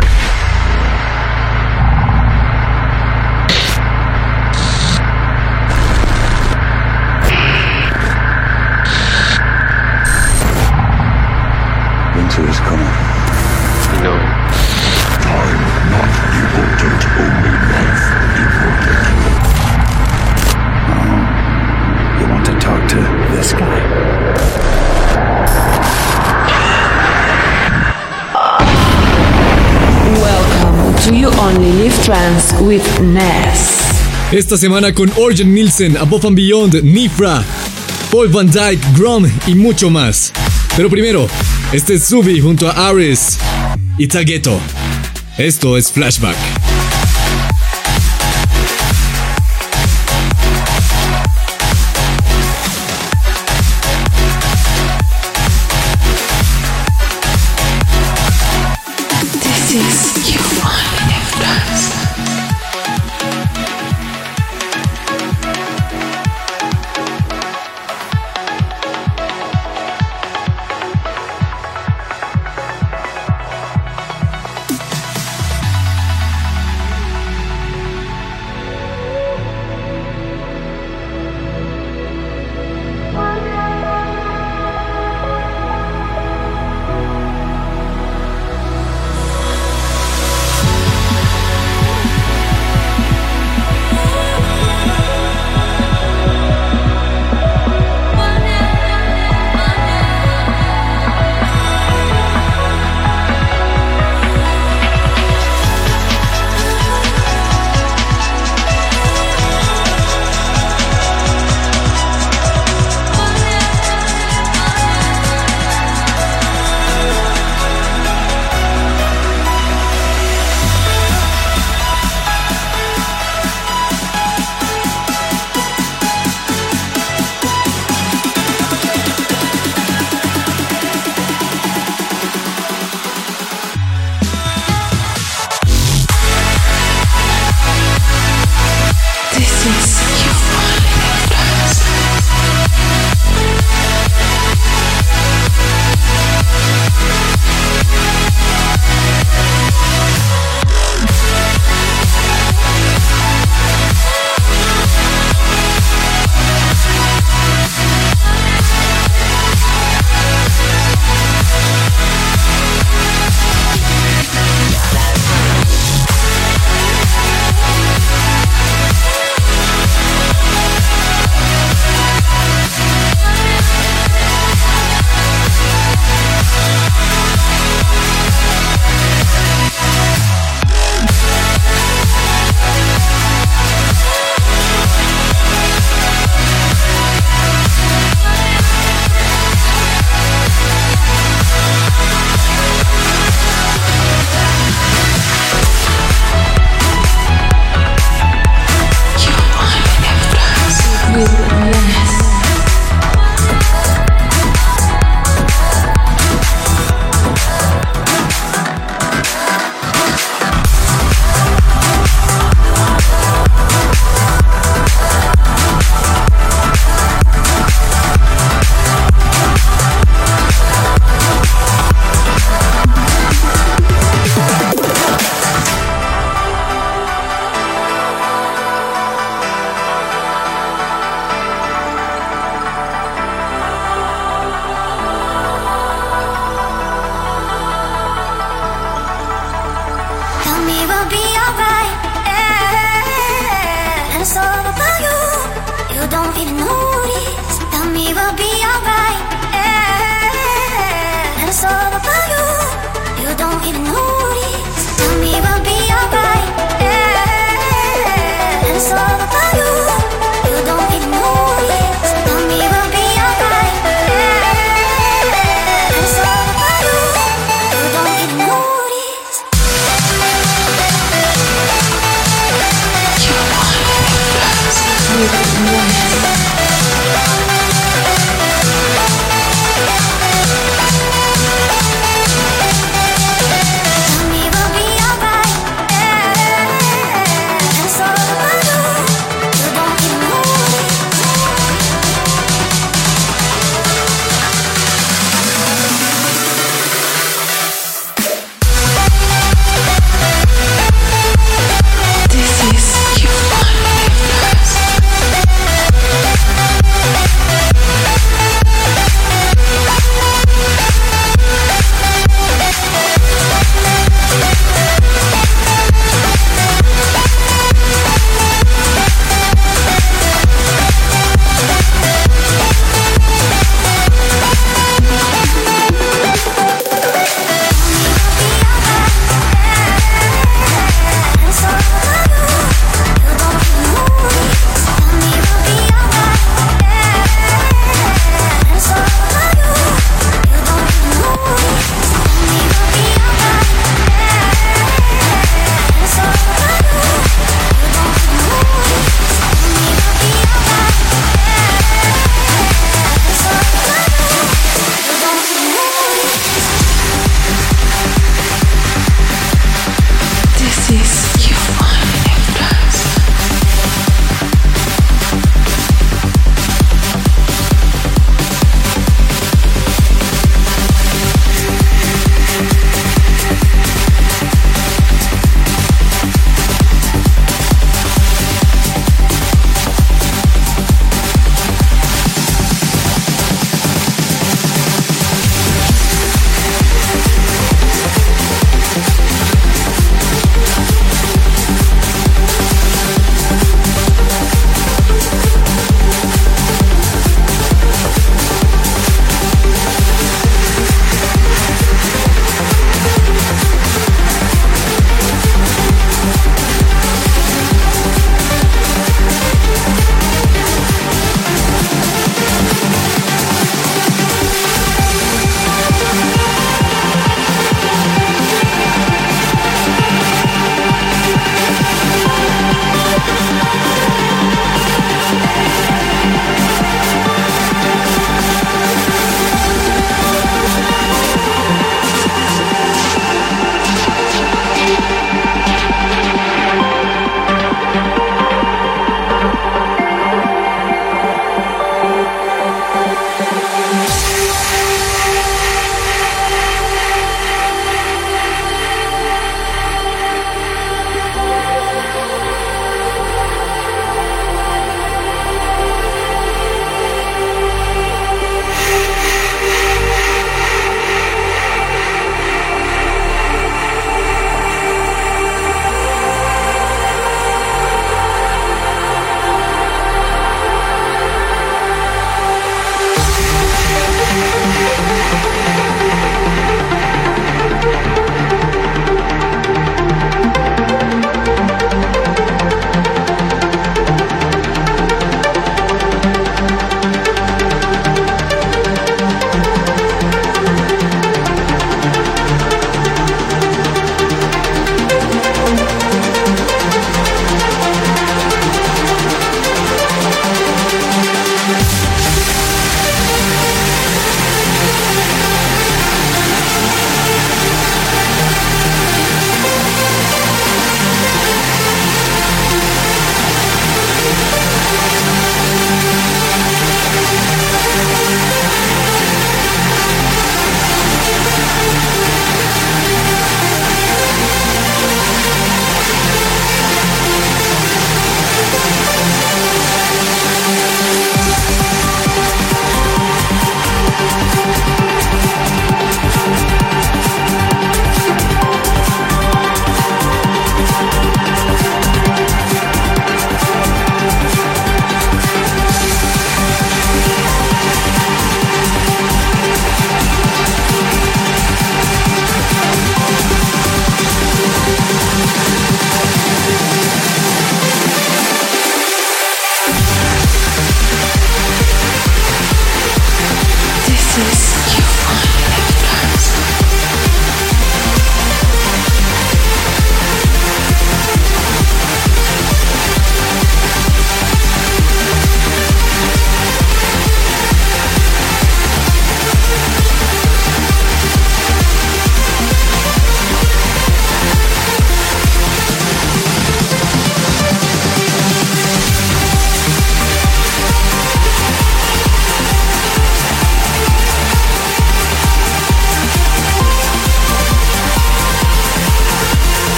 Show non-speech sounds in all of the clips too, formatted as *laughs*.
with Esta semana con Orjan Nielsen, Above and Beyond, Nifra, Paul Van Dyke, Grom y mucho más. Pero primero, este es Subi junto a Ares y Tageto. Esto es Flashback.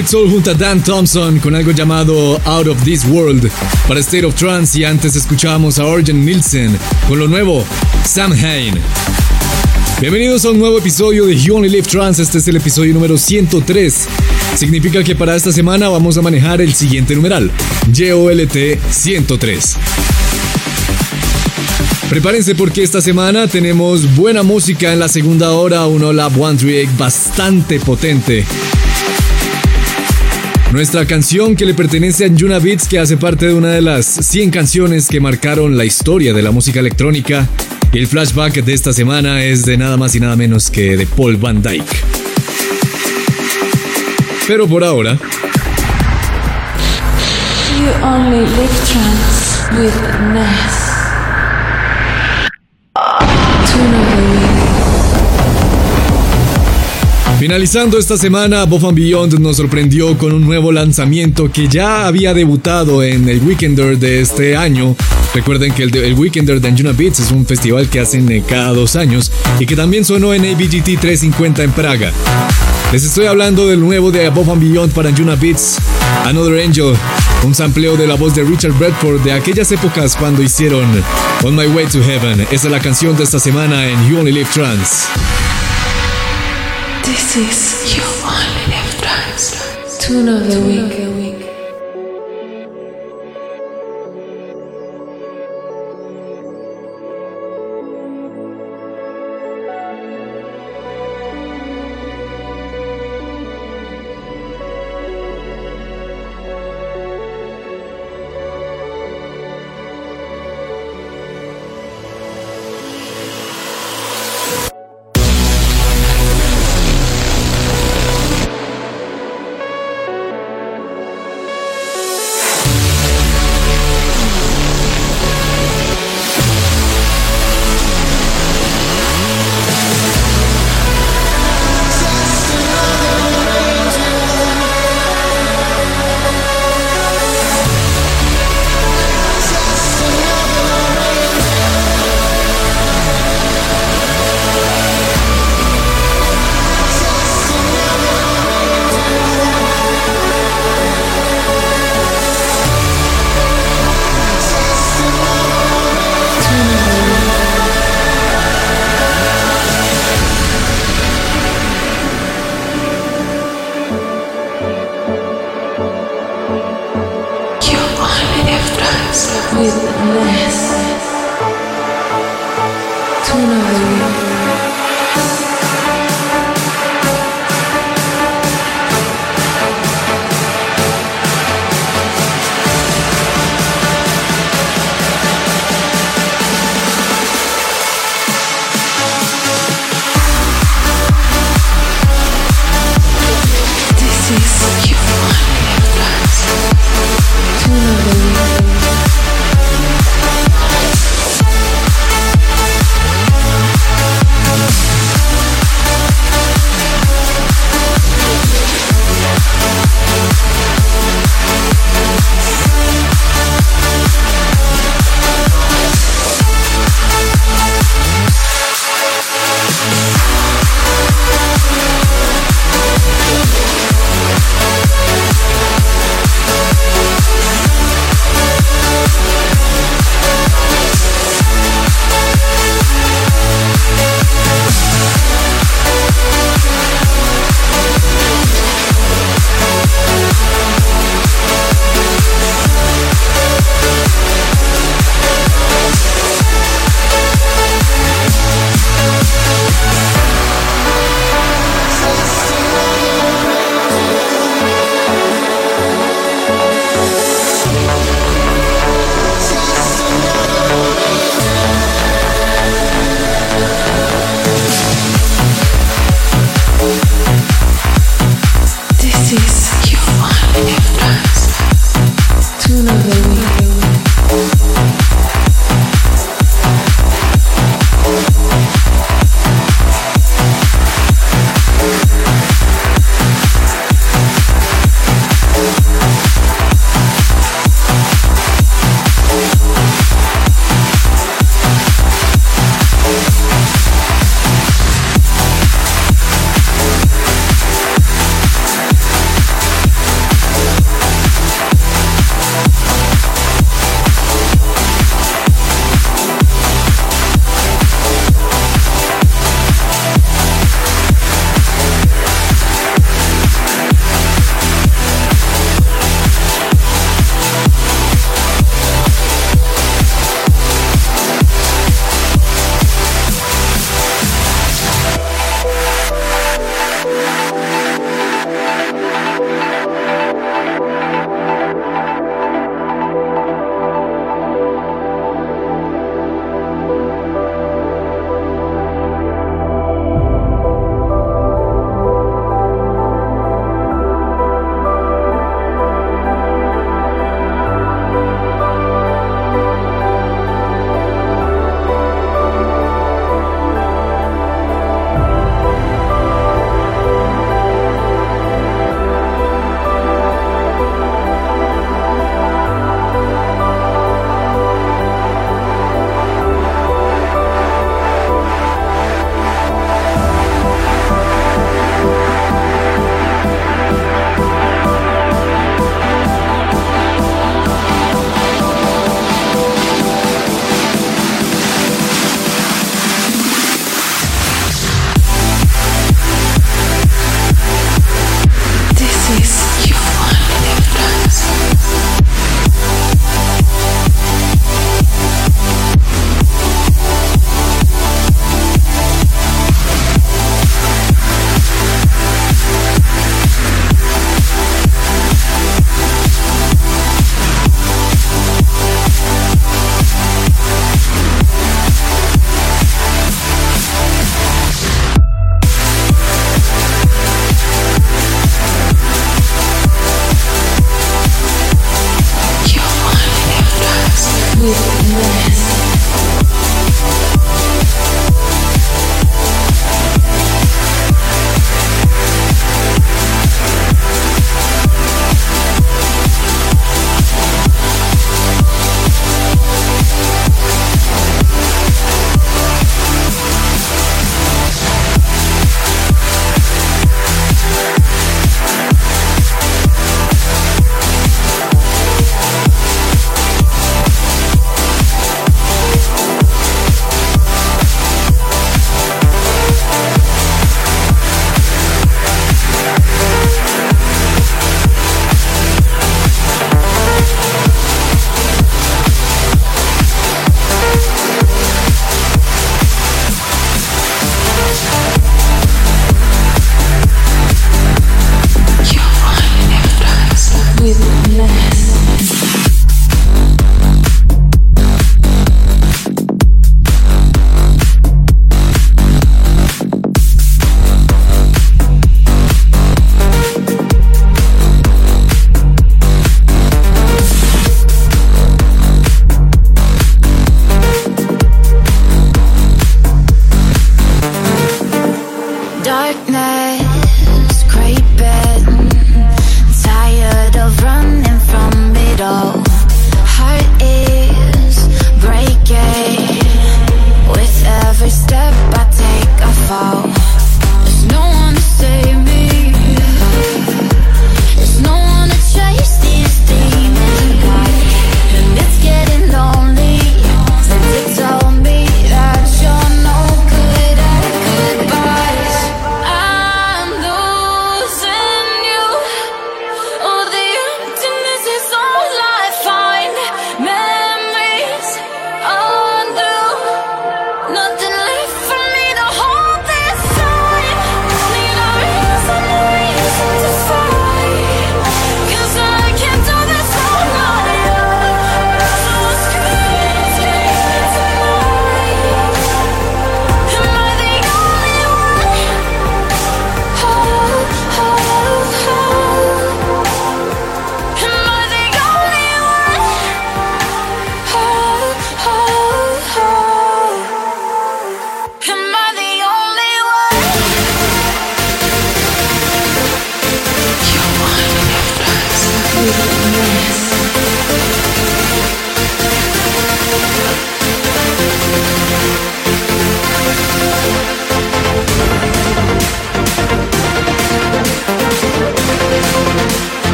Es Beat Soul junto a Dan Thompson con algo llamado Out of This World para State of Trance y antes escuchábamos a Orgen Nielsen con lo nuevo Sam Hain. Bienvenidos a un nuevo episodio de You Only Live Trance, este es el episodio número 103. Significa que para esta semana vamos a manejar el siguiente numeral, JOLT 103. Prepárense porque esta semana tenemos buena música en la segunda hora, un Olab One bastante potente. Nuestra canción que le pertenece a Anjuna Beats, que hace parte de una de las 100 canciones que marcaron la historia de la música electrónica. Y el flashback de esta semana es de nada más y nada menos que de Paul Van Dyke. Pero por ahora. Finalizando esta semana, Bob Beyond nos sorprendió con un nuevo lanzamiento que ya había debutado en el Weekender de este año. Recuerden que el, Weekender de Anjuna Beats es un festival que hacen eh, cada dos años y que también sonó en ABGT 350 en Praga. Les estoy hablando del nuevo de Above Beyond para Anjuna Beats, Another Angel, un sampleo de la voz de Richard Bradford de aquellas épocas cuando hicieron On My Way to Heaven. Esa es la canción de esta semana en You Only Live Trance. This is You Only Live Trance. Tune of the week.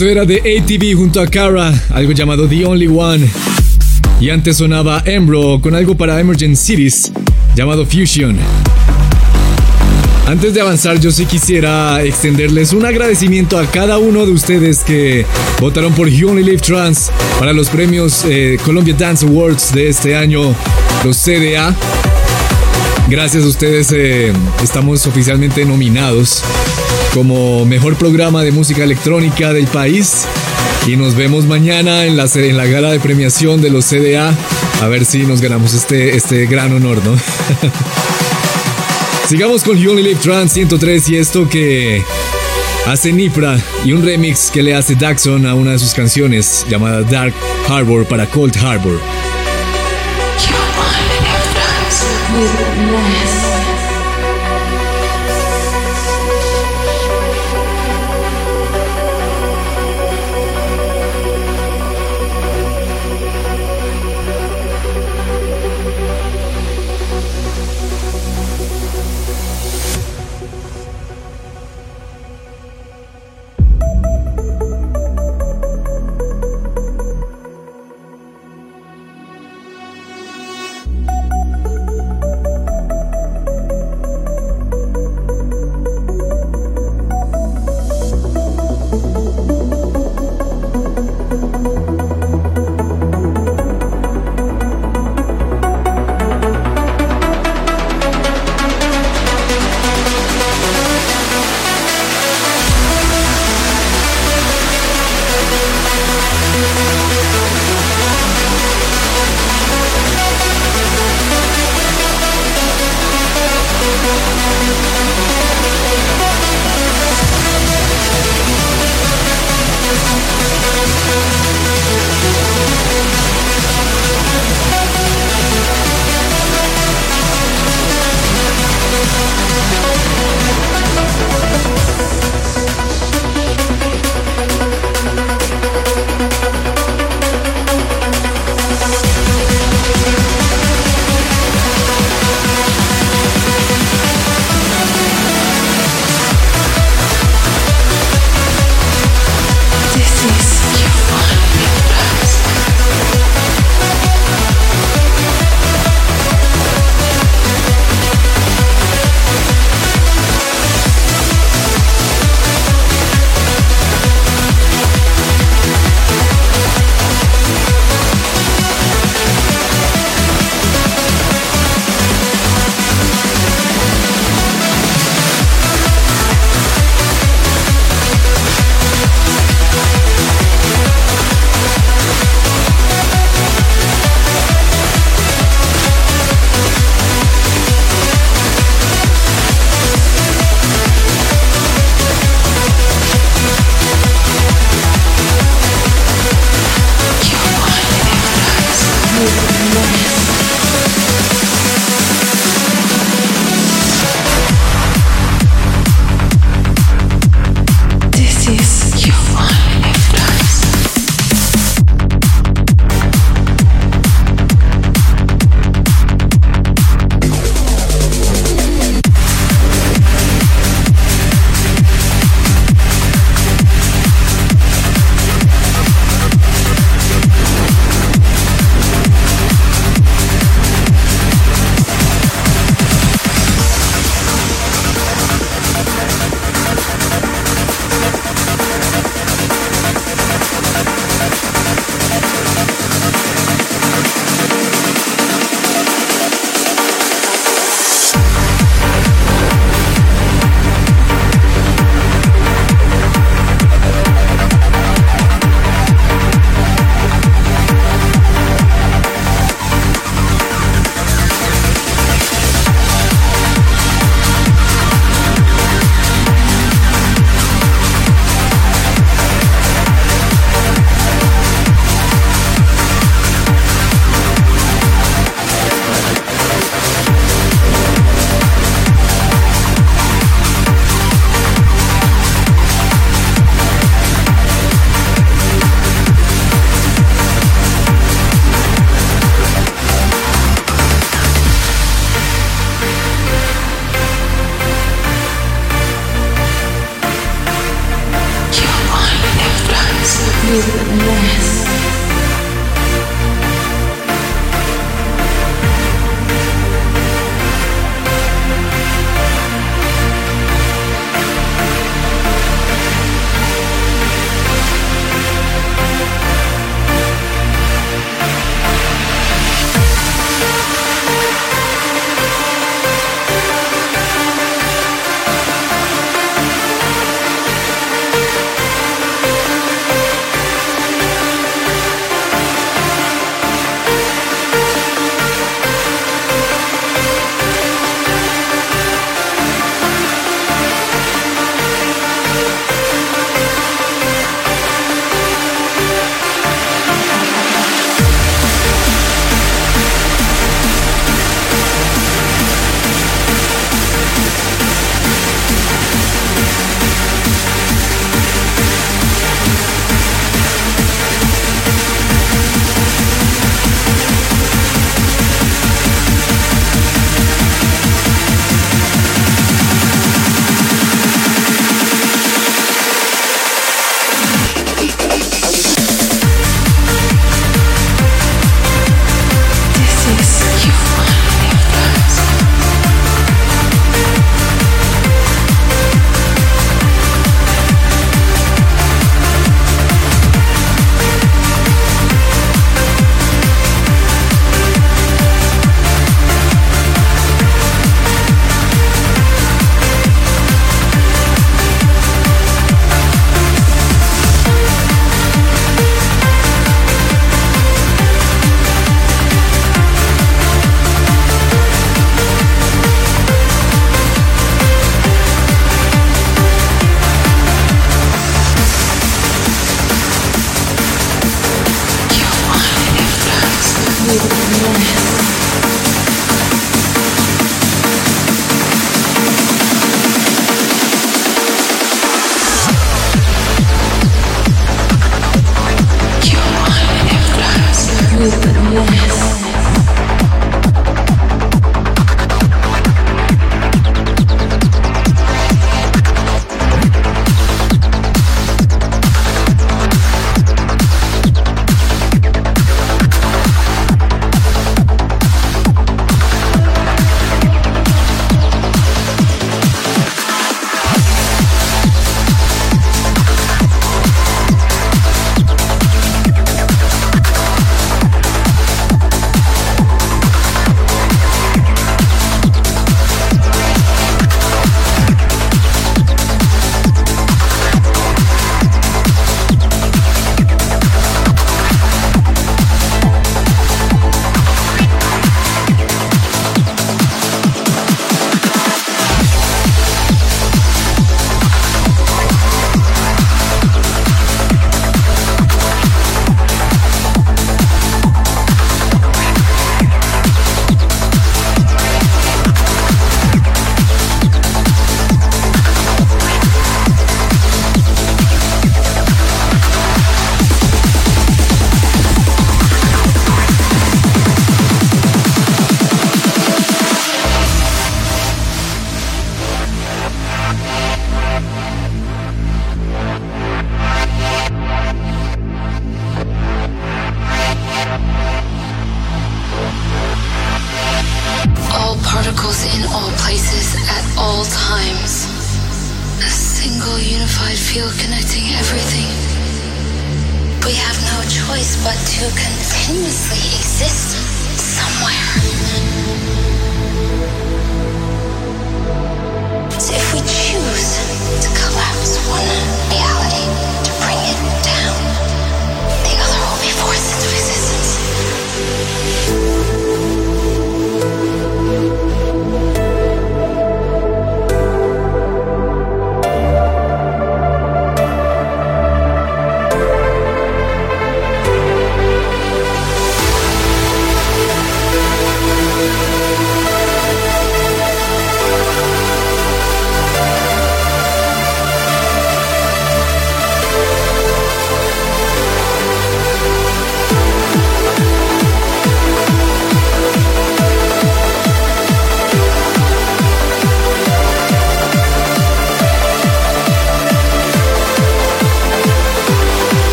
Eso era de ATV junto a Kara, algo llamado The Only One. Y antes sonaba Embro con algo para Emergent Cities llamado Fusion. Antes de avanzar, yo sí quisiera extenderles un agradecimiento a cada uno de ustedes que votaron por You Only Live Trans para los premios eh, Columbia Dance Awards de este año, los CDA. Gracias a ustedes eh, estamos oficialmente nominados como mejor programa de música electrónica del país. Y nos vemos mañana en la, en la gala de premiación de los CDA. A ver si nos ganamos este, este gran honor, ¿no? *laughs* Sigamos con You Only Live Trans 103 y esto que hace Nifra y un remix que le hace Daxon a una de sus canciones llamada Dark Harbor para Cold Harbor.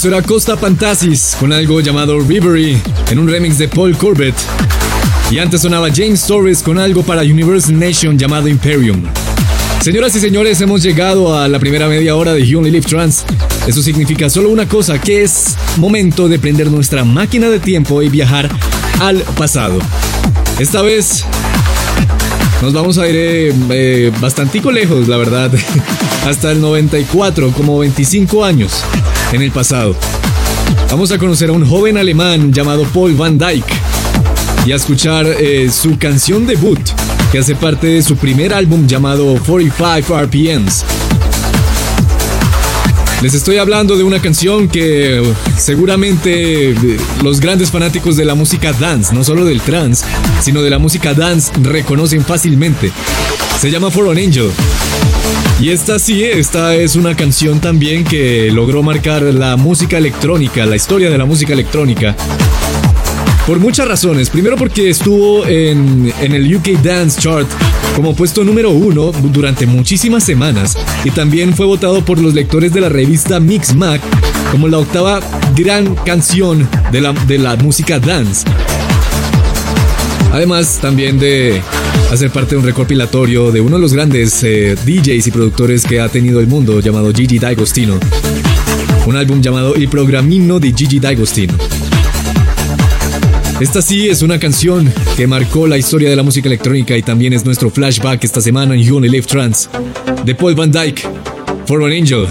Eso era Costa Fantasis con algo llamado Rivery en un remix de Paul Corbett. Y antes sonaba James Torres con algo para Universal Nation llamado Imperium. Señoras y señores, hemos llegado a la primera media hora de You Only Live Trans. Eso significa solo una cosa, que es momento de prender nuestra máquina de tiempo y viajar al pasado. Esta vez nos vamos a ir eh, eh, bastantico lejos, la verdad. *laughs* Hasta el 94, como 25 años en el pasado. Vamos a conocer a un joven alemán llamado Paul Van Dyke y a escuchar eh, su canción debut, que hace parte de su primer álbum llamado 45 RPMs. Les estoy hablando de una canción que uh, seguramente eh, los grandes fanáticos de la música dance, no solo del trance, sino de la música dance, reconocen fácilmente. Se llama For an Angel. Y esta sí, esta es una canción también que logró marcar la música electrónica, la historia de la música electrónica. Por muchas razones. Primero porque estuvo en, el UK Dance Chart como puesto número uno durante muchísimas semanas. Y también fue votado por los lectores de la revista Mix Mag como la octava gran canción de la música dance. Además también de hacer parte de un recopilatorio de uno de los grandes eh, DJs y productores que ha tenido el mundo llamado Gigi D'Agostino. Un álbum llamado Il Programmino di Gigi D'Agostino. Esta sí es una canción que marcó la historia de la música electrónica y también es nuestro flashback esta semana en You Only Live Trance de Paul Van Dyke, For an Angel.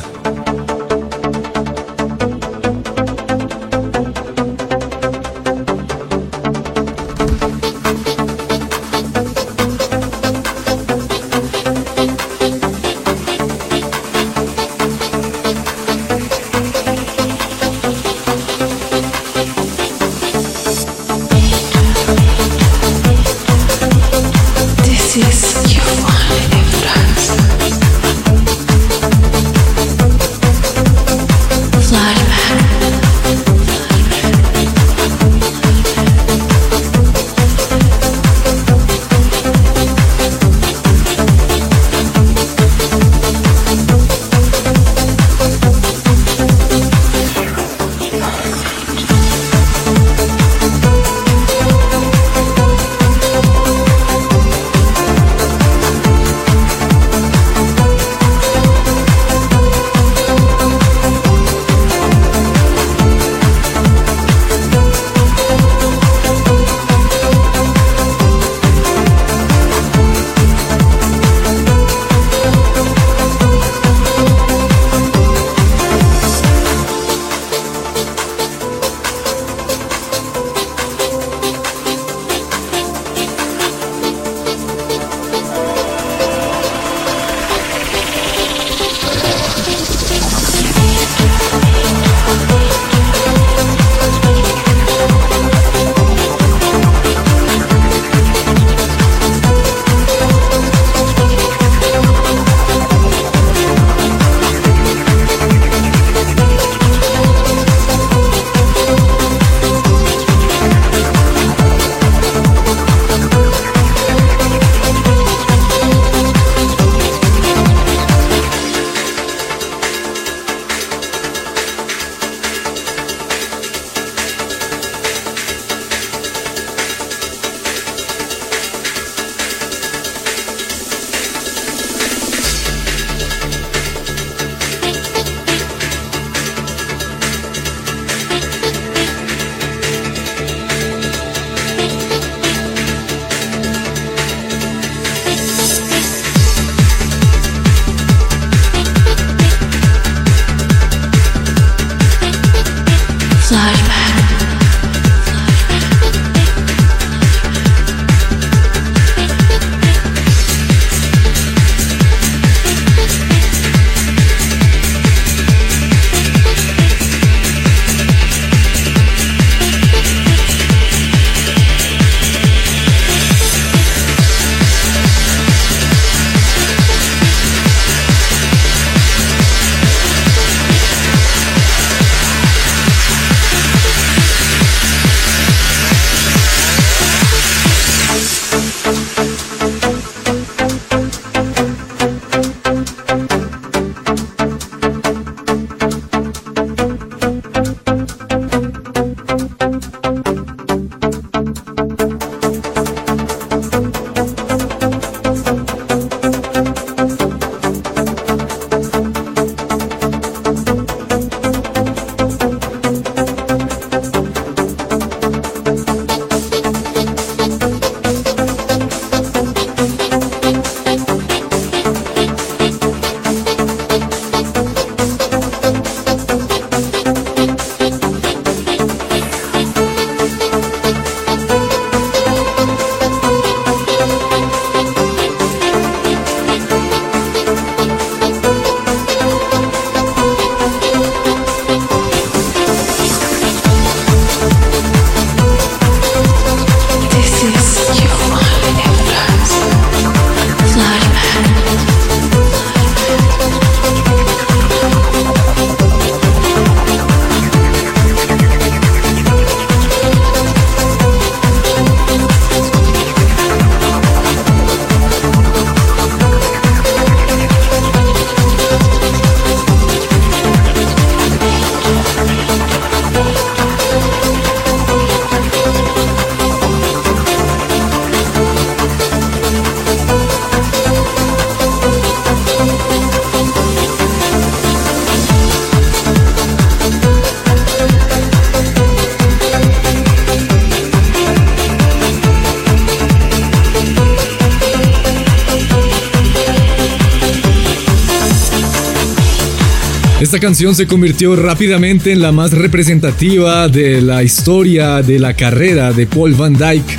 Esta canción se convirtió rápidamente en la más representativa de la historia de la carrera de Paul Van Dyke.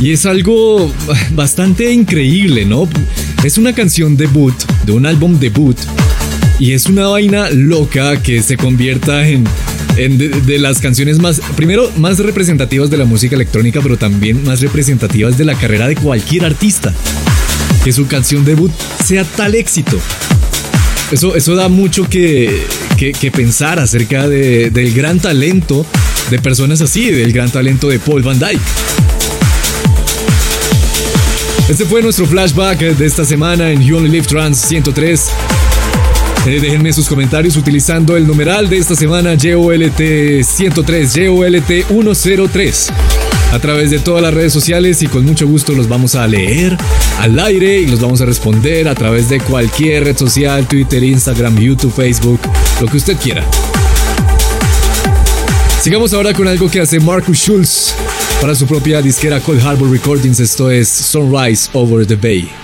Y es algo bastante increíble, ¿no? Es una canción debut, de un álbum debut. Y es una vaina loca que se convierta en, de, las canciones más, primero, más representativas de la música electrónica, pero también más representativas de la carrera de cualquier artista. Que su canción debut sea tal éxito. Eso, eso da mucho que, pensar acerca del gran talento de personas así, del gran talento de Paul Van Dyke. Este fue nuestro flashback de esta semana en You Only Live Trans 103. Eh, déjenme sus comentarios utilizando el numeral de esta semana JOLT 103, JOLT 103 a través de todas las redes sociales y con mucho gusto los vamos a leer al aire y los vamos a responder a través de cualquier red social, Twitter, Instagram, YouTube, Facebook, lo que usted quiera. Sigamos ahora con algo que hace Marcus Schulz para su propia disquera Cold Harbor Recordings. Esto es Sunrise Over the Bay.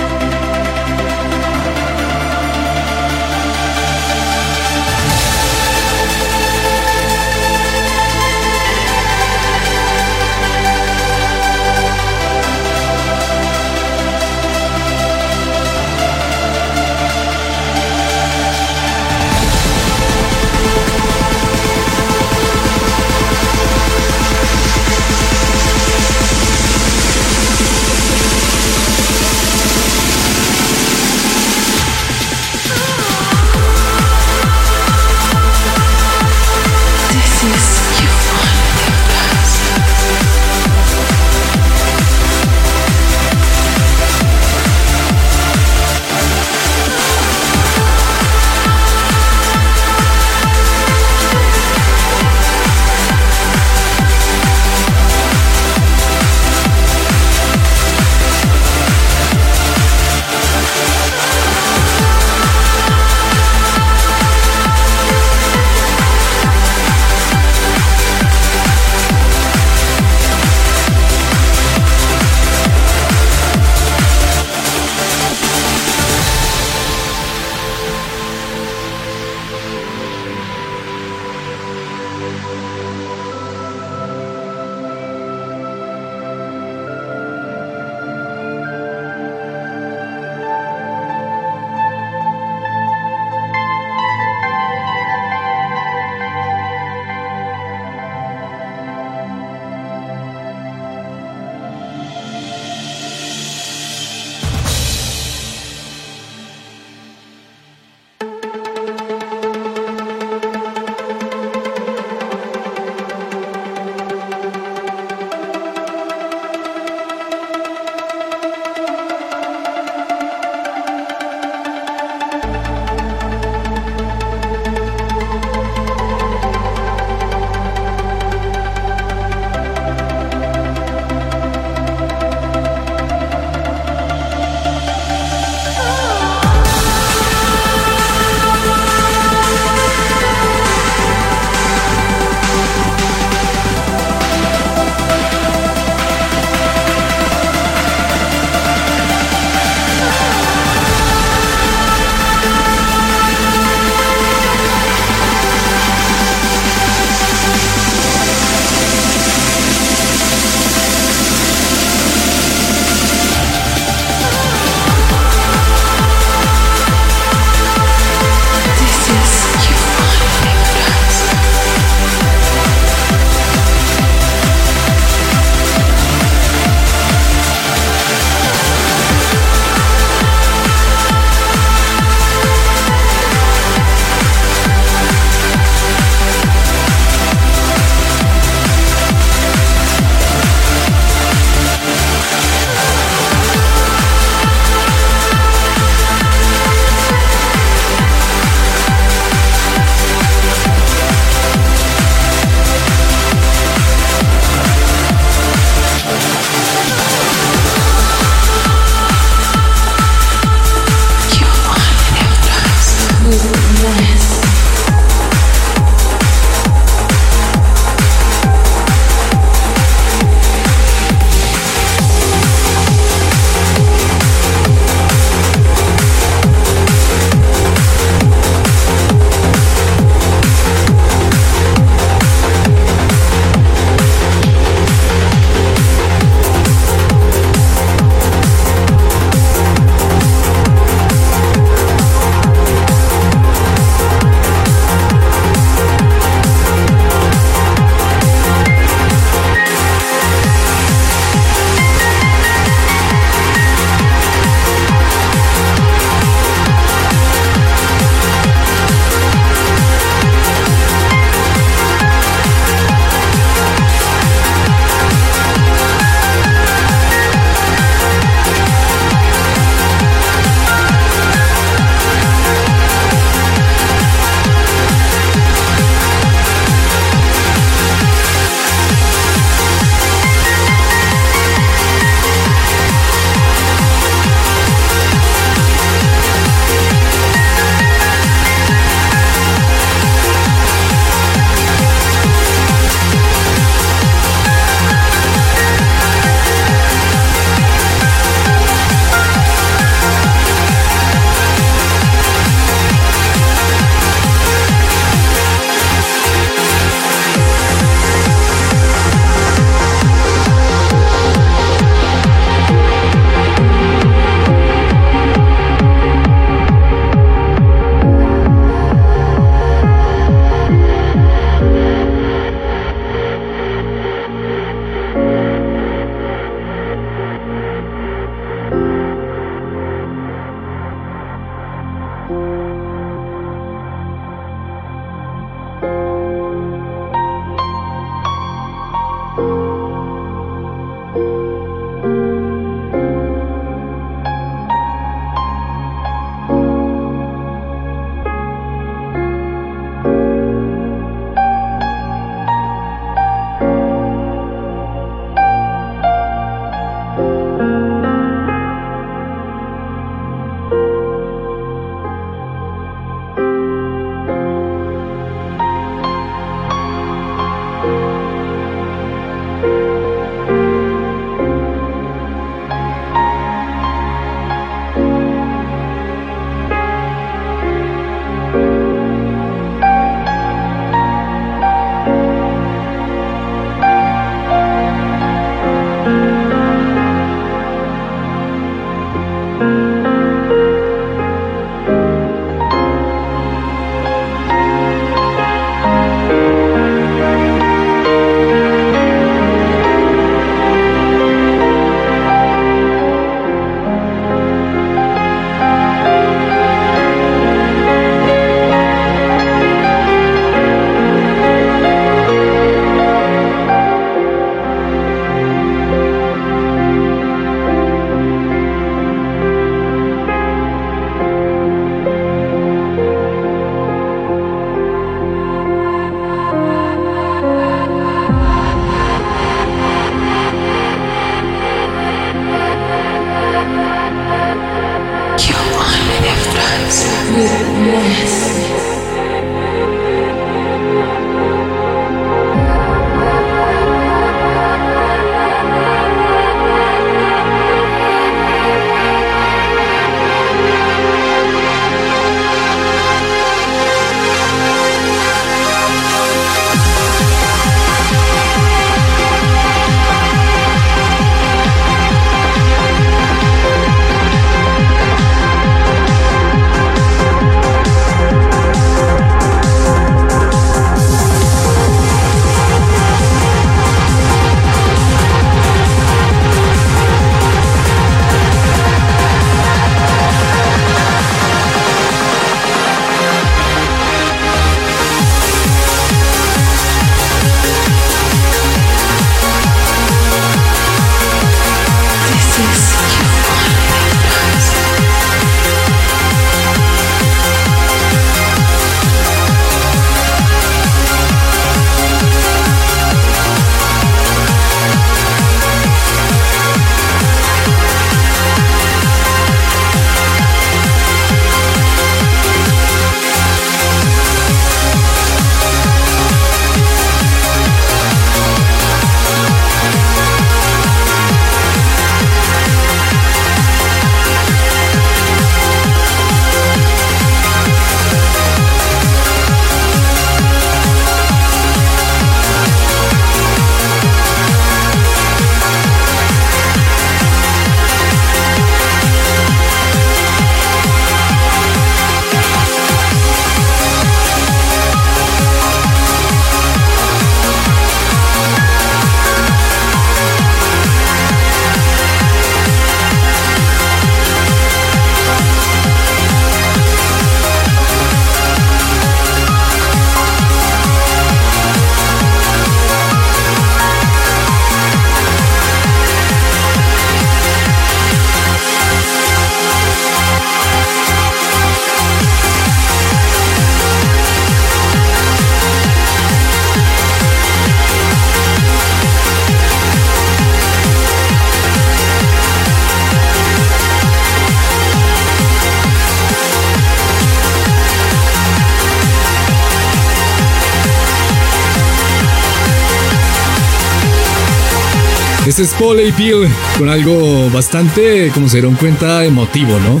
Este es Paul A. Peel con algo bastante, como se dieron cuenta, emotivo, ¿no?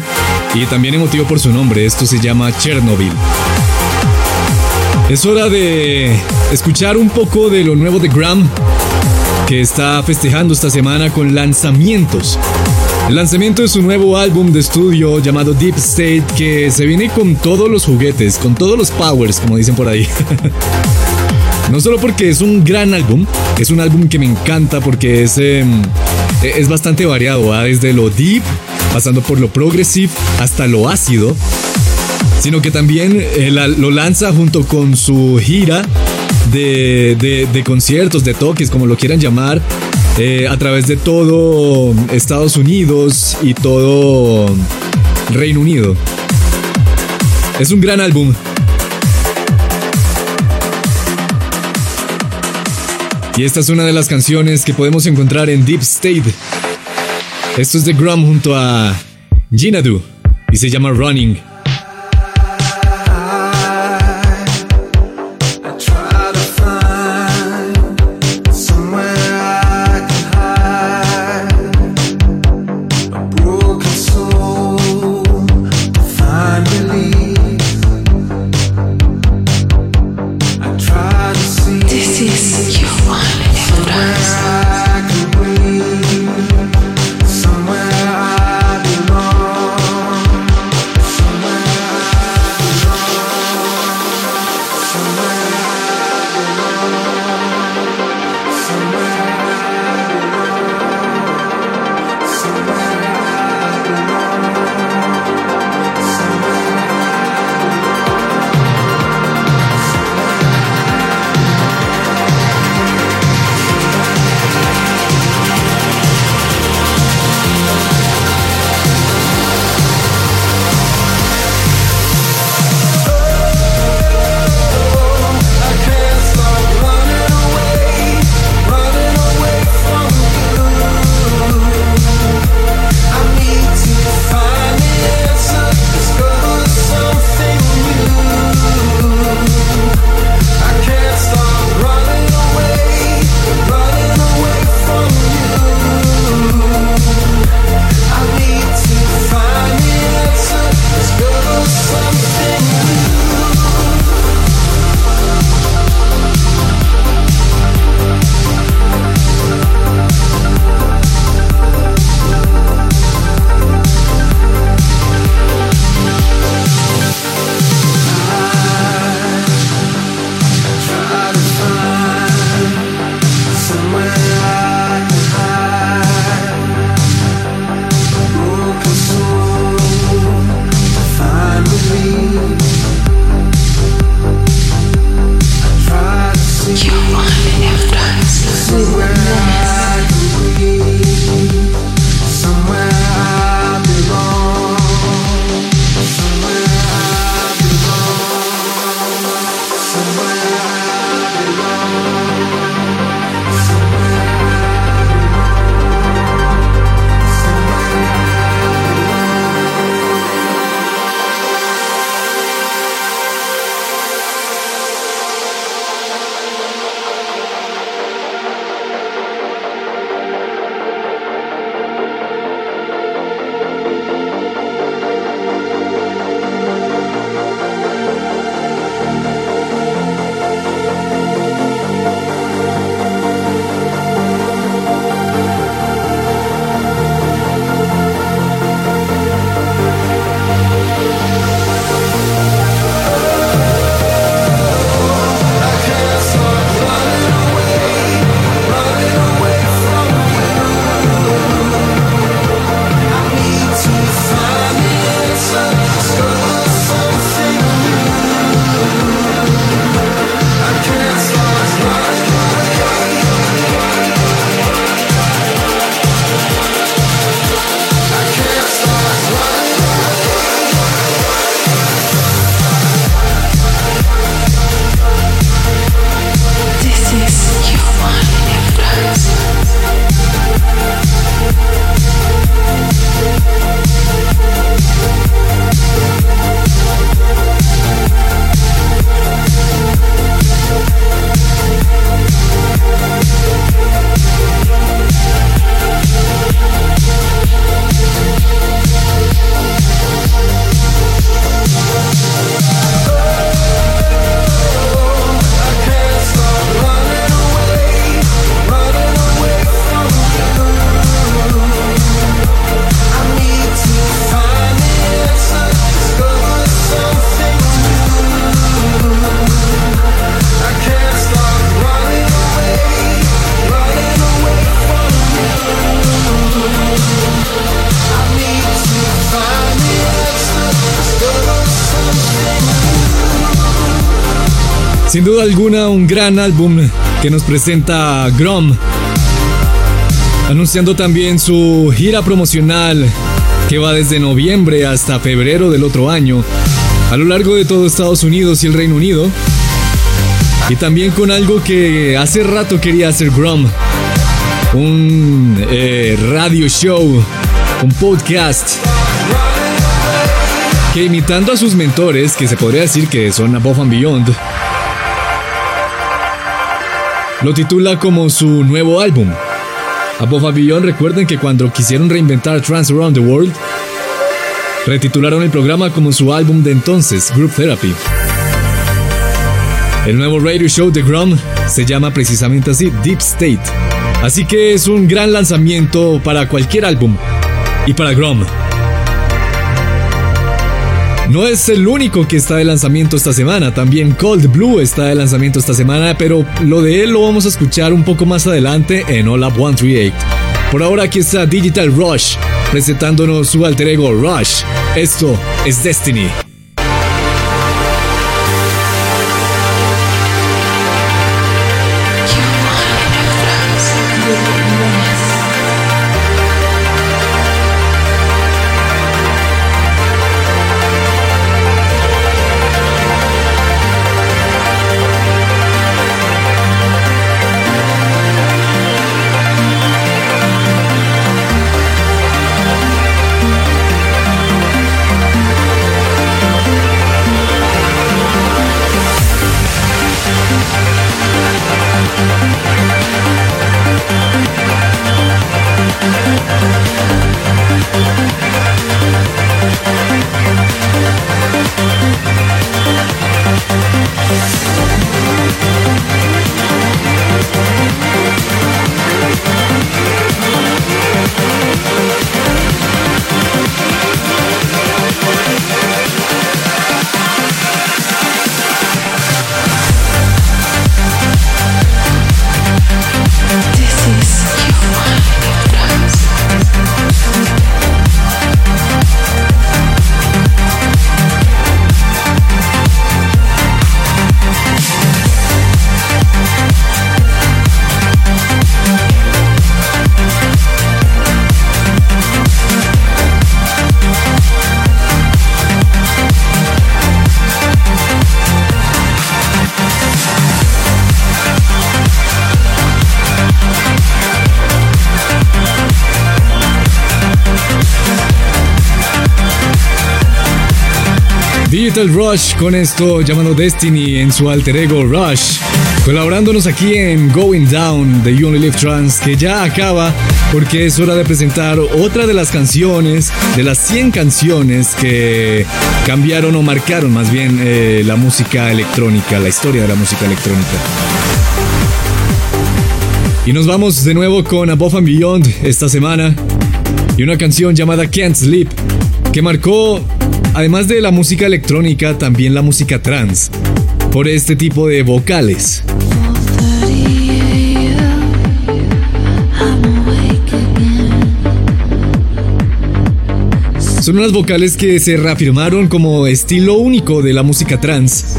Y también emotivo por su nombre. Esto se llama Chernobyl. Es hora de escuchar un poco de lo nuevo de Graham, que está festejando esta semana con lanzamientos. El lanzamiento de su nuevo álbum de estudio llamado Deep State, que se viene con todos los juguetes, con todos los powers, como dicen por ahí. *laughs* No solo porque es un gran álbum, es un álbum que me encanta porque es, em, e-, es bastante variado, desde lo deep, pasando por lo progressive, hasta lo ácido, sino que también eh, lo lanza junto con su gira de, de, conciertos, de toques, como lo quieran llamar, eh, a través de todo Estados Unidos y todo Reino Unido. Es un gran álbum, Y esta es una de las canciones que podemos encontrar en Deep State. Esto es de Grum junto a Ginadu y se llama Running. Gran álbum que nos presenta Grom, anunciando también su gira promocional que va desde noviembre hasta febrero del otro año, a lo largo de todo Estados Unidos y el Reino Unido. Y también con algo que hace rato quería hacer Grom, un eh, radio show, un podcast que imitando a sus mentores, que se podría decir que son Above and Beyond, lo titula como su nuevo álbum. Above and Beyond recuerden que cuando quisieron reinventar Trans Around the World, retitularon el programa como su álbum de entonces, Group Therapy. El nuevo radio show de Grom se llama precisamente así, Deep State. Así que es un gran lanzamiento para cualquier álbum. Y para Grom. No es el único que está de lanzamiento esta semana, también Cold Blue está de lanzamiento esta semana, pero lo de él lo vamos a escuchar un poco más adelante en Up 138. Por ahora aquí está Digital Rush, presentándonos su alter ego Rush. Esto es Destiny. Digital Rush con esto llamado Destiny en su alter ego Rush, colaborándonos aquí en Going Down de You Only Live Trans, que ya acaba porque es hora de presentar otra de las canciones, de las 100 canciones que cambiaron o marcaron más bien eh, la música electrónica, la historia de la música electrónica. Y nos vamos de nuevo con Above and Beyond esta semana y una canción llamada Can't Sleep que marcó Además de la música electrónica, también la música trans, por este tipo de vocales. Son unas vocales que se reafirmaron como estilo único de la música trans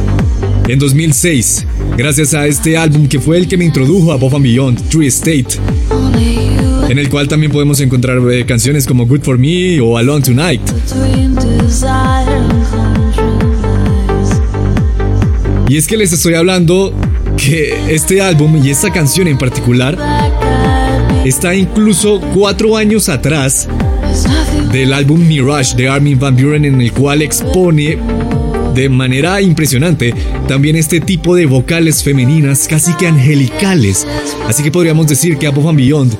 en 2006, gracias a este álbum que fue el que me introdujo a Bob and Beyond, True State, en el cual también podemos encontrar eh, canciones como Good for Me o Alone Tonight. Y es que les estoy hablando que este álbum y esta canción en particular está incluso cuatro años atrás del álbum Mirage de Armin Van Buren en el cual expone de manera impresionante también este tipo de vocales femeninas casi que angelicales. Así que podríamos decir que Above and Beyond,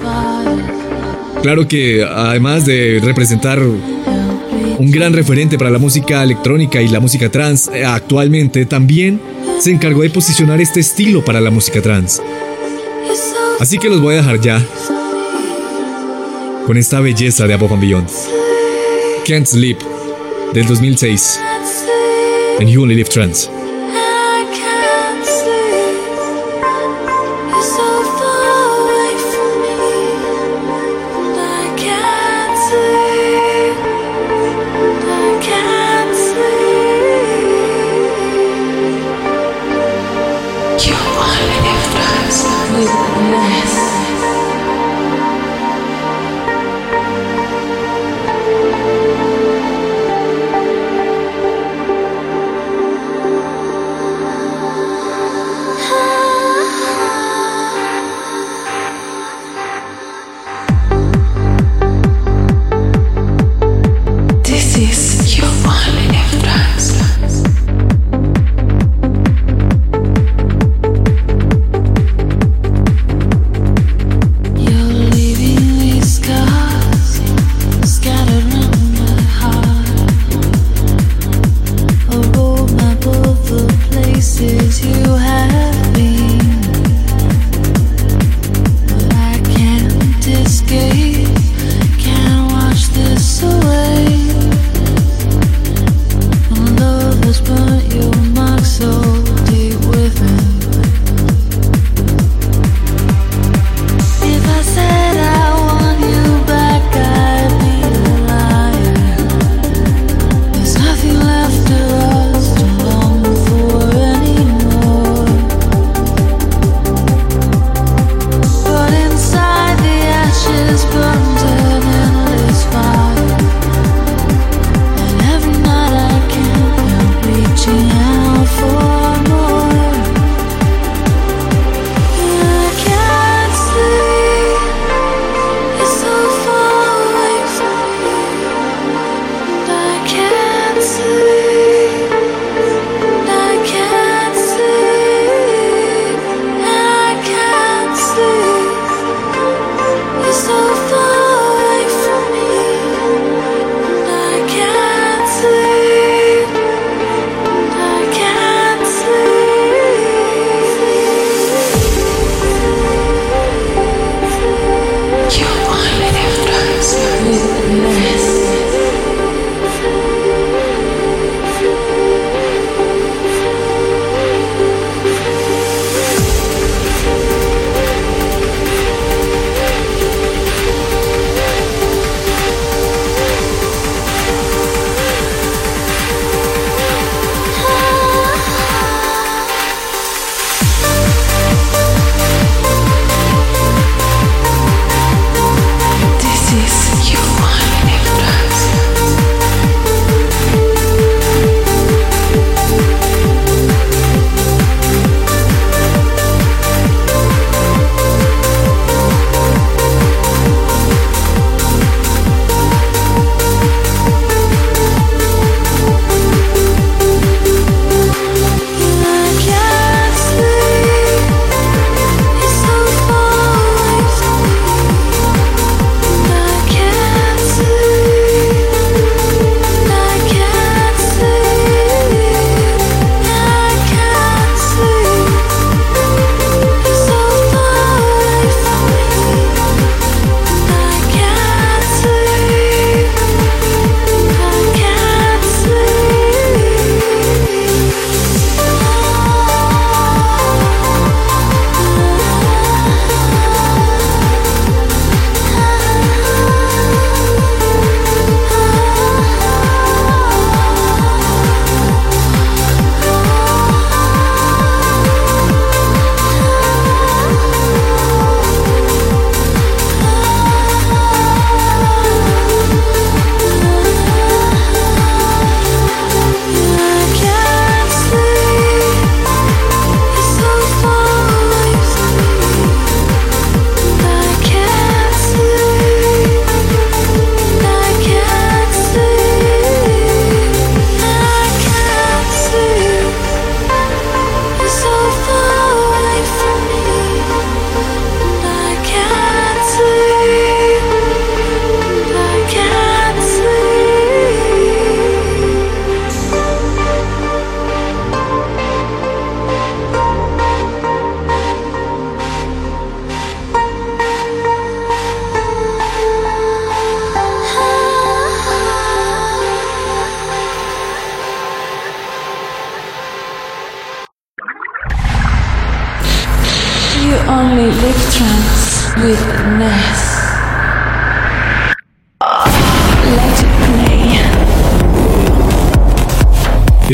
claro que además de representar un gran referente para la música electrónica y la música trans eh, actualmente, también se encargó de posicionar este estilo para la música trans. Así que los voy a dejar ya con esta belleza de Above and Beyond. Can't Sleep del 2006 en You Only Live Trans.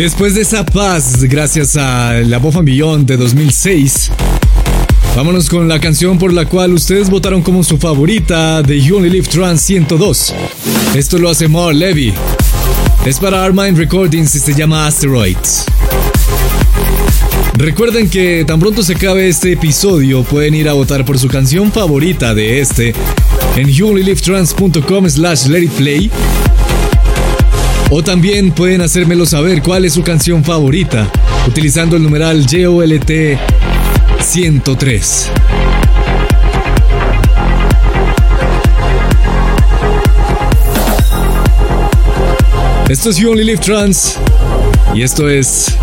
Después de esa paz, gracias a la Bofa Beyond de 2006, vámonos con la canción por la cual ustedes votaron como su favorita de You Only Live Trans 102. Esto lo hace Mar Levy. Es para Armind Recordings y se llama Asteroids. Recuerden que tan pronto se acabe este episodio pueden ir a votar por su canción favorita de este en youonlylivetrans.com slash let it play o también pueden hacérmelo saber cuál es su canción favorita utilizando el numeral JOLT 103. Esto es You Only Live Trans y esto es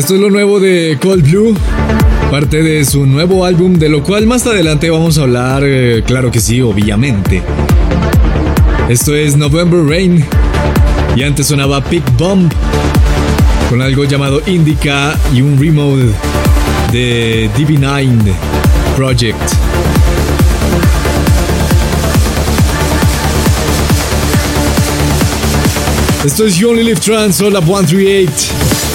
Esto es lo nuevo de Cold Blue, parte de su nuevo álbum, de lo cual más adelante vamos a hablar, eh, claro que sí, obviamente. Esto es November Rain, y antes sonaba Pick Bomb, con algo llamado Indica y un remote de DB9 Project. Esto es You Only Live Trans, Up 138.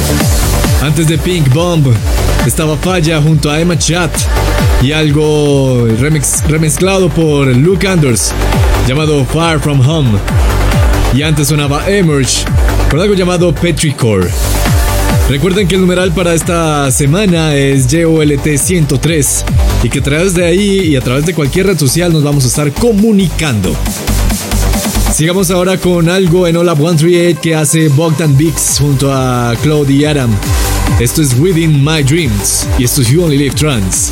Antes de Pink Bomb estaba Falla junto a Emma Chat y algo remezclado por Luke Anders llamado Far From Home. Y antes sonaba Emerge con algo llamado Petricore. Recuerden que el numeral para esta semana es JOLT 103 y que a través de ahí y a través de cualquier red social nos vamos a estar comunicando. Sigamos ahora con algo en Hola 138 que hace Bogdan Bix junto a Claude y Adam. Esto es Within My Dreams y esto es You Only Live Trans.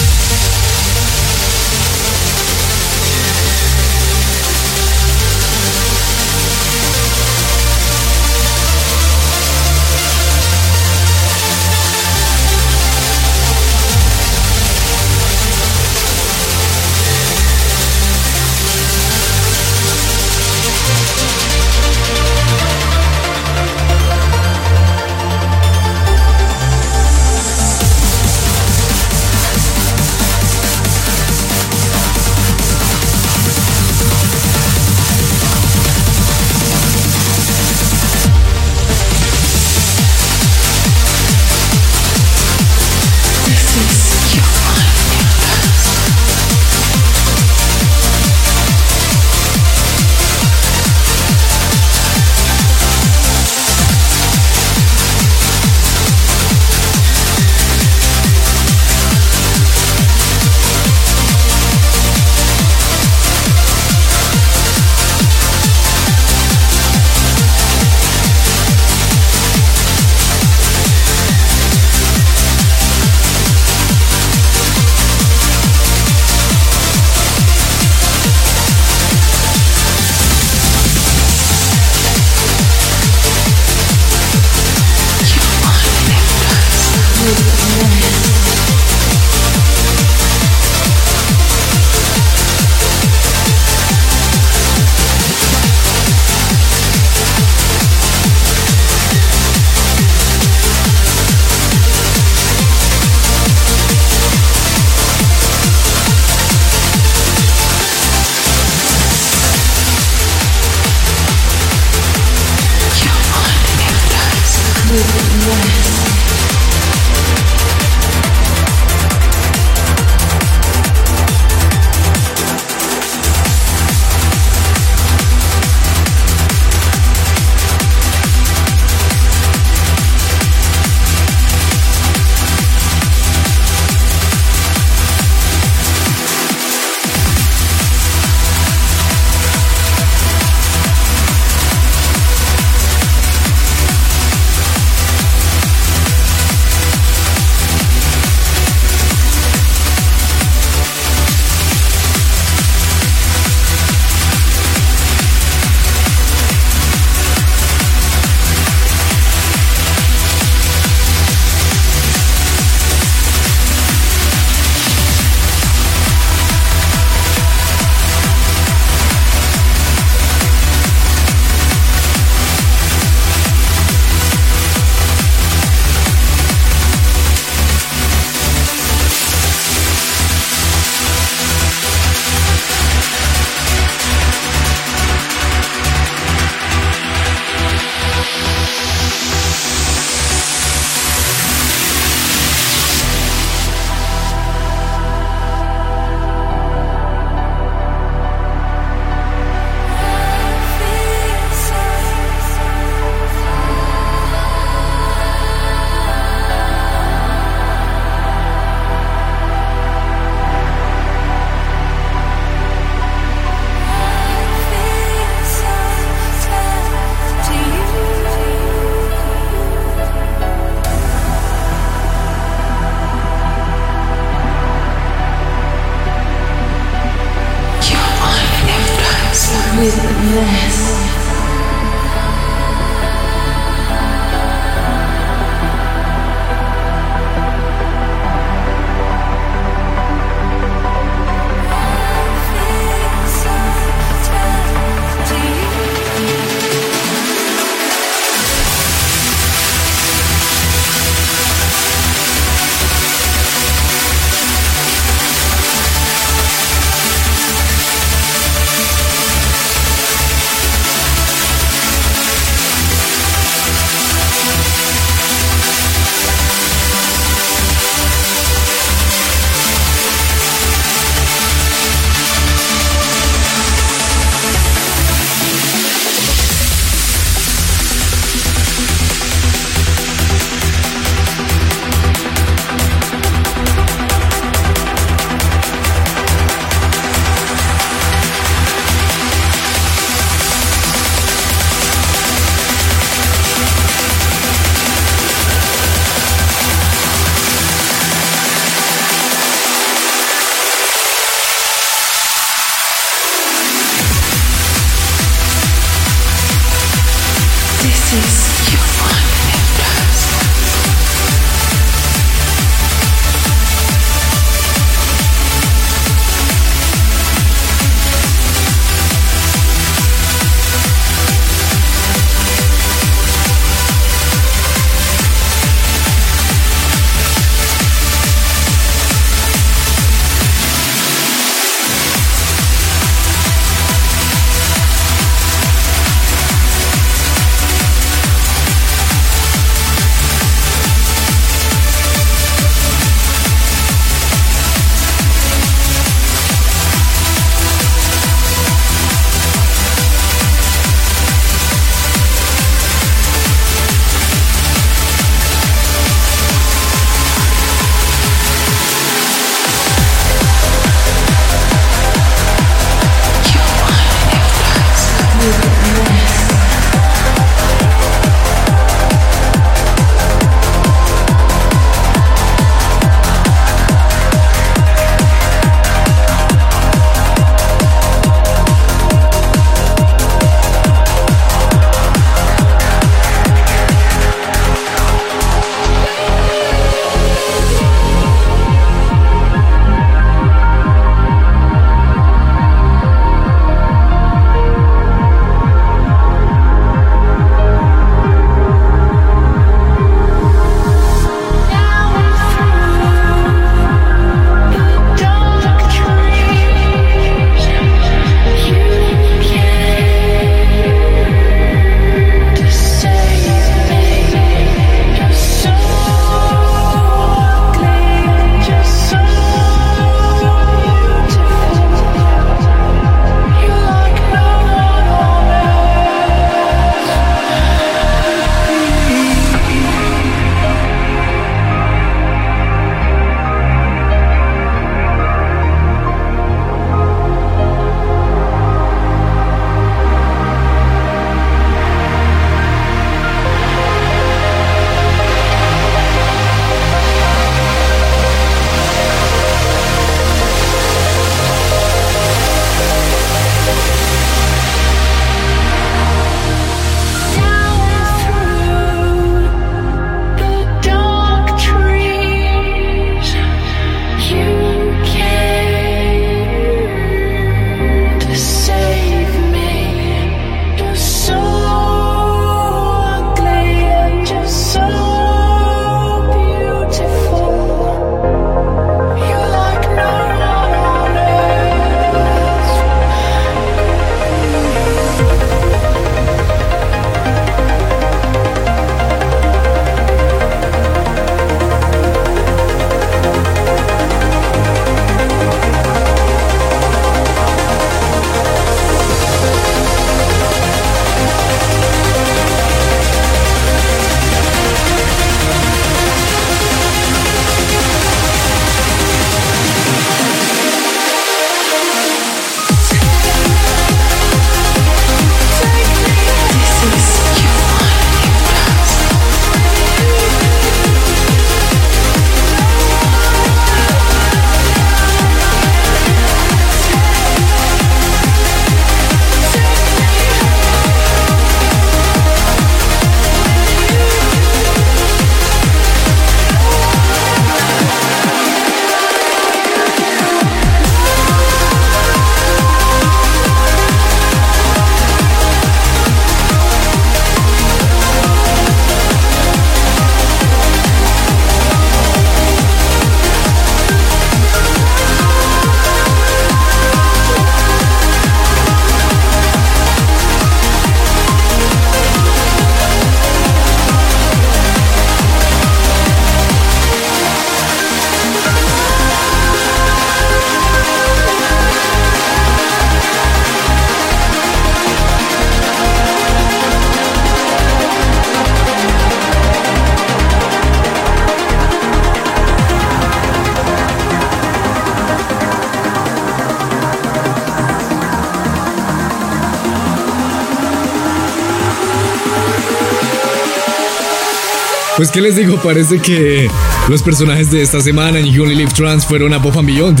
Pues qué les digo, parece que los personajes de esta semana en You Only Trans fueron a Pop and Beyond.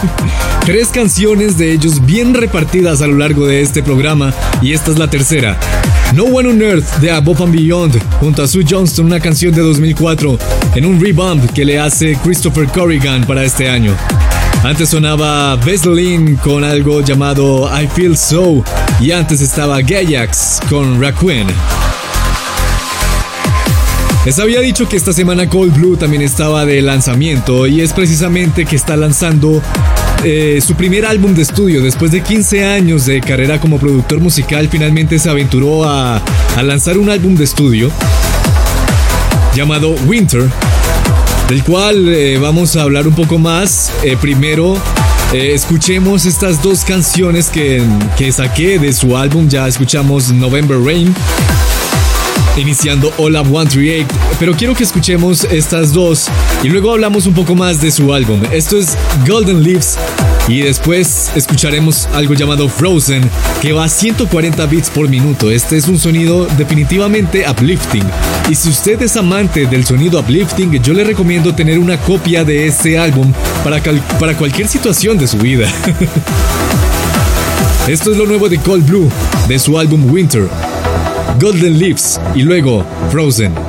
*laughs* Tres canciones de ellos bien repartidas a lo largo de este programa y esta es la tercera. No One on Earth de Above and Beyond junto a Sue Johnston, una canción de 2004 en un rebump que le hace Christopher Corrigan para este año. Antes sonaba Veselin con algo llamado I Feel So y antes estaba Gayax con Raccoon. Les había dicho que esta semana Cold Blue también estaba de lanzamiento y es precisamente que está lanzando eh, su primer álbum de estudio. Después de 15 años de carrera como productor musical, finalmente se aventuró a, lanzar un álbum de estudio llamado Winter, del cual eh, vamos a hablar un poco más. Eh, primero, escuchemos estas dos canciones que, que saqué de su álbum. Ya escuchamos November Rain iniciando All Up 138, pero quiero que escuchemos estas dos y luego hablamos un poco más de su álbum. Esto es Golden Leaves y después escucharemos algo llamado Frozen que va a 140 bits por minuto. Este es un sonido definitivamente uplifting y si usted es amante del sonido uplifting, yo le recomiendo tener una copia de este álbum para, para cualquier situación de su vida. *laughs* Esto es lo nuevo de Cold Blue, de su álbum Winter. Golden Leaves y luego Frozen.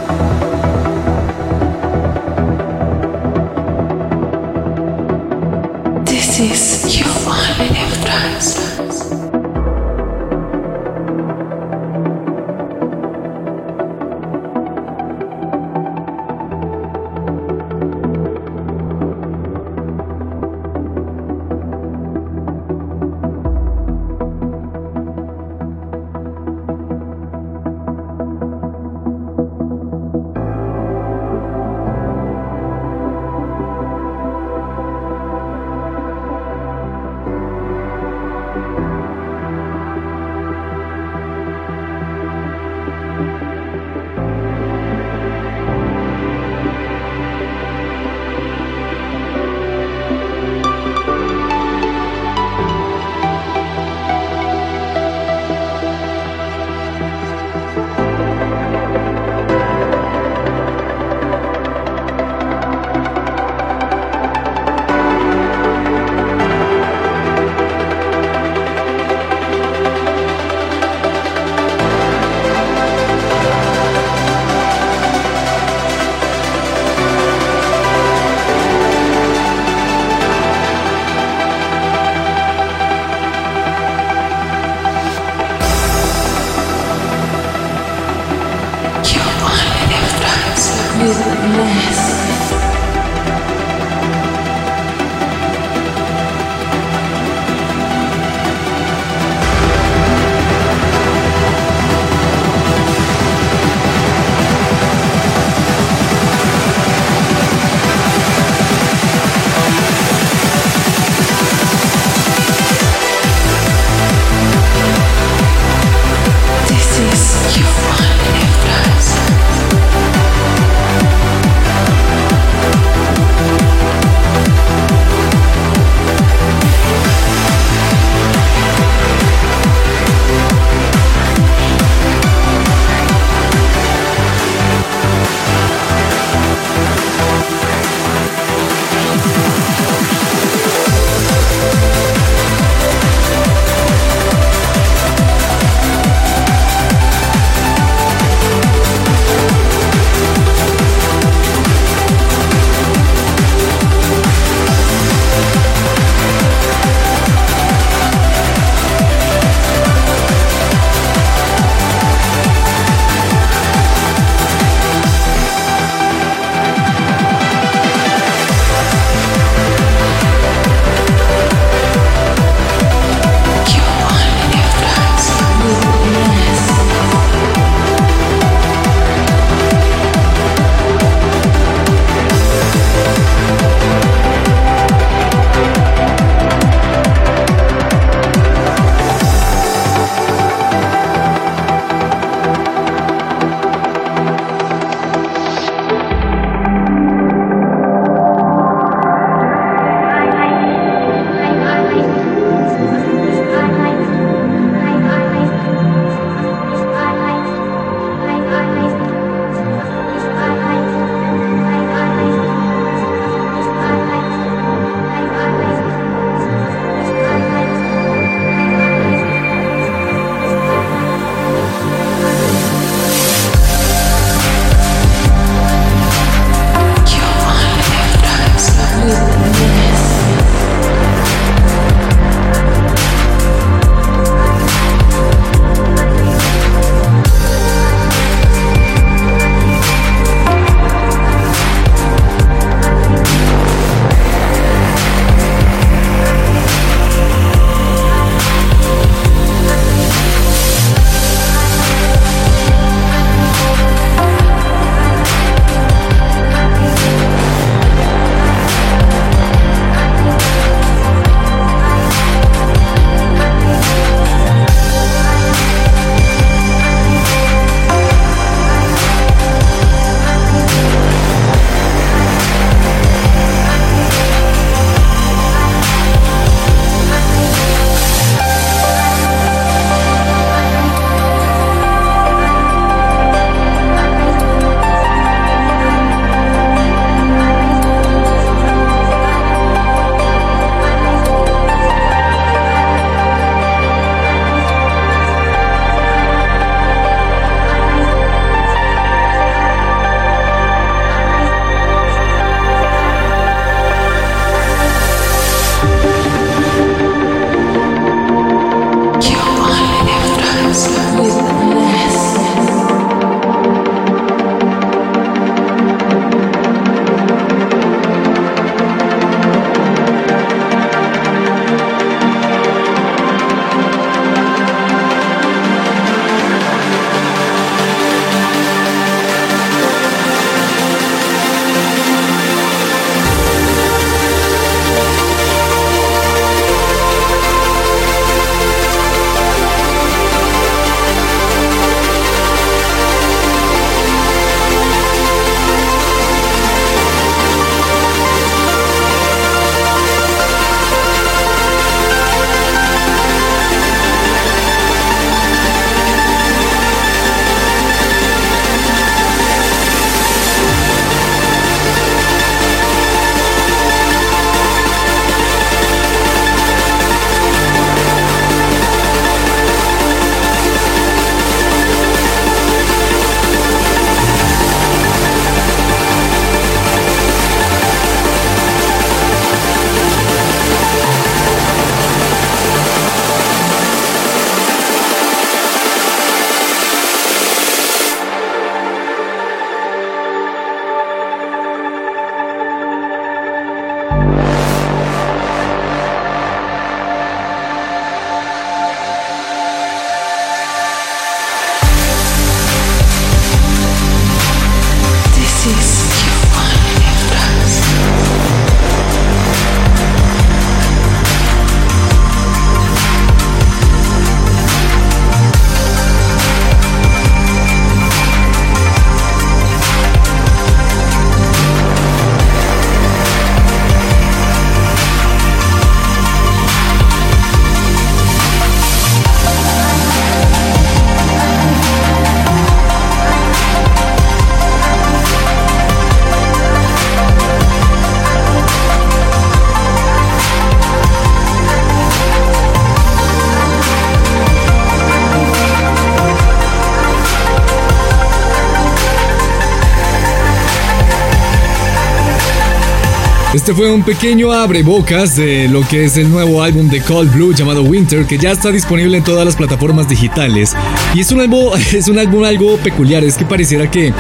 Este fue un pequeño abrebocas de lo que es el nuevo álbum de Cold Blue llamado Winter, que ya está disponible en todas las plataformas digitales. Y es un álbum, *laughs* es un álbum algo peculiar, es que pareciera que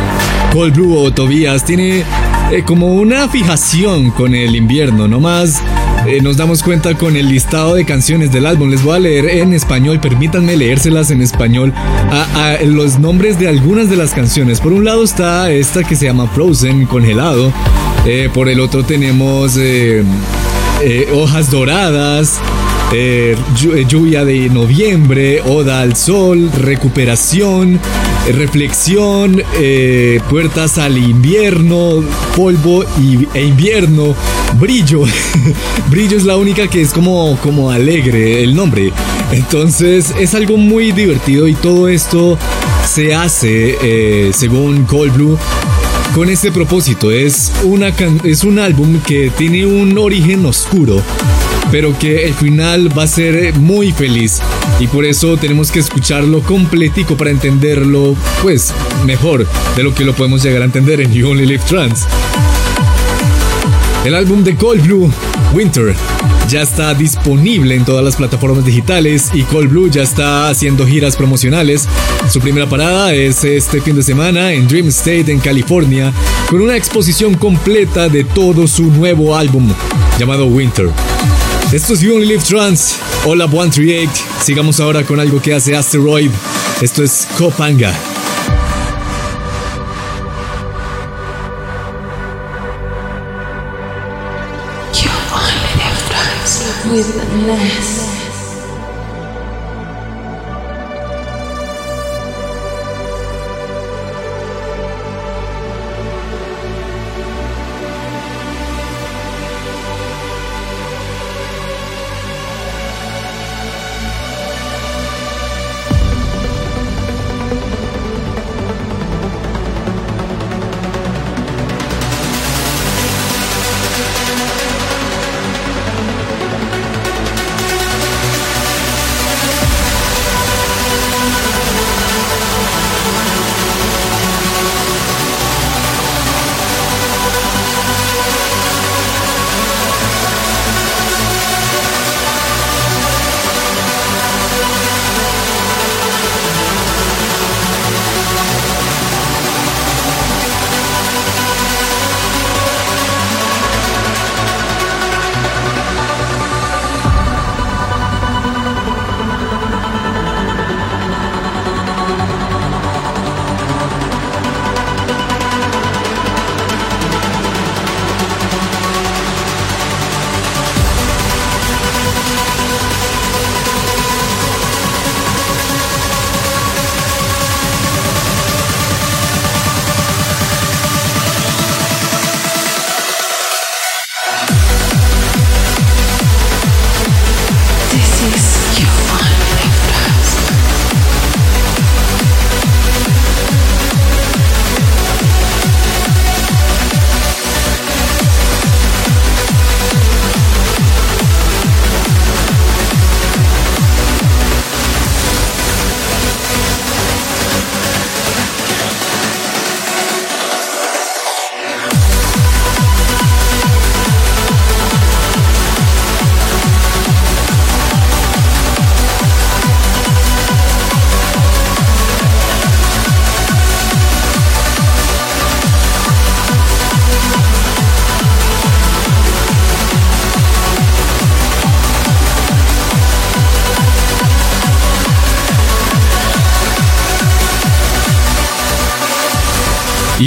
Cold Blue o Tobias tiene eh, como una fijación con el invierno, no más eh, nos damos cuenta con el listado de canciones del álbum. Les voy a leer en español, permítanme leérselas en español a, los nombres de algunas de las canciones. Por un lado está esta que se llama Frozen, congelado. Eh, por el otro tenemos eh, Hojas Doradas. lluvia de noviembre, Oda al Sol, Recuperación, Reflexión, Puertas al Invierno, Polvo e Invierno, Brillo. *laughs* Brillo es la única que es como, como alegre el nombre. Entonces es algo muy divertido y todo esto se hace, eh, según Cold Blue, con este propósito. Es, una es un álbum que tiene un origen oscuro, pero que el final va a ser muy feliz. Y por eso tenemos que escucharlo completico para entenderlo, pues, mejor de lo que lo podemos llegar a entender en You Only Live Trans. El álbum de Cold Blue, Winter, ya está disponible en todas las plataformas digitales y Cold Blue ya está haciendo giras promocionales. Su primera parada es este fin de semana en Dream State en California con una exposición completa de todo su nuevo álbum llamado Winter. Esto es You Only Live Trans. Hola 138. Sigamos ahora con algo que hace Asteroid. Esto es Kopanga. With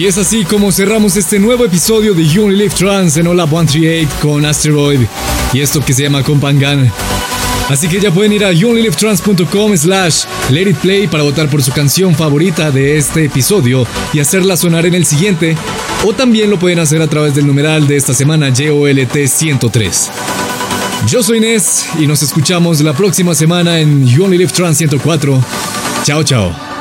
Y es así como cerramos este nuevo episodio de You Only Live Trans en Hola 138 con Asteroid y esto que se llama Compangan. Así que ya pueden ir a youonlylivetrans.com slash let it play para votar por su canción favorita de este episodio y hacerla sonar en el siguiente. O también lo pueden hacer a través del numeral de esta semana YOLT 103. Yo soy Inés y nos escuchamos la próxima semana en You Only Live Trans 104. Chao, chao.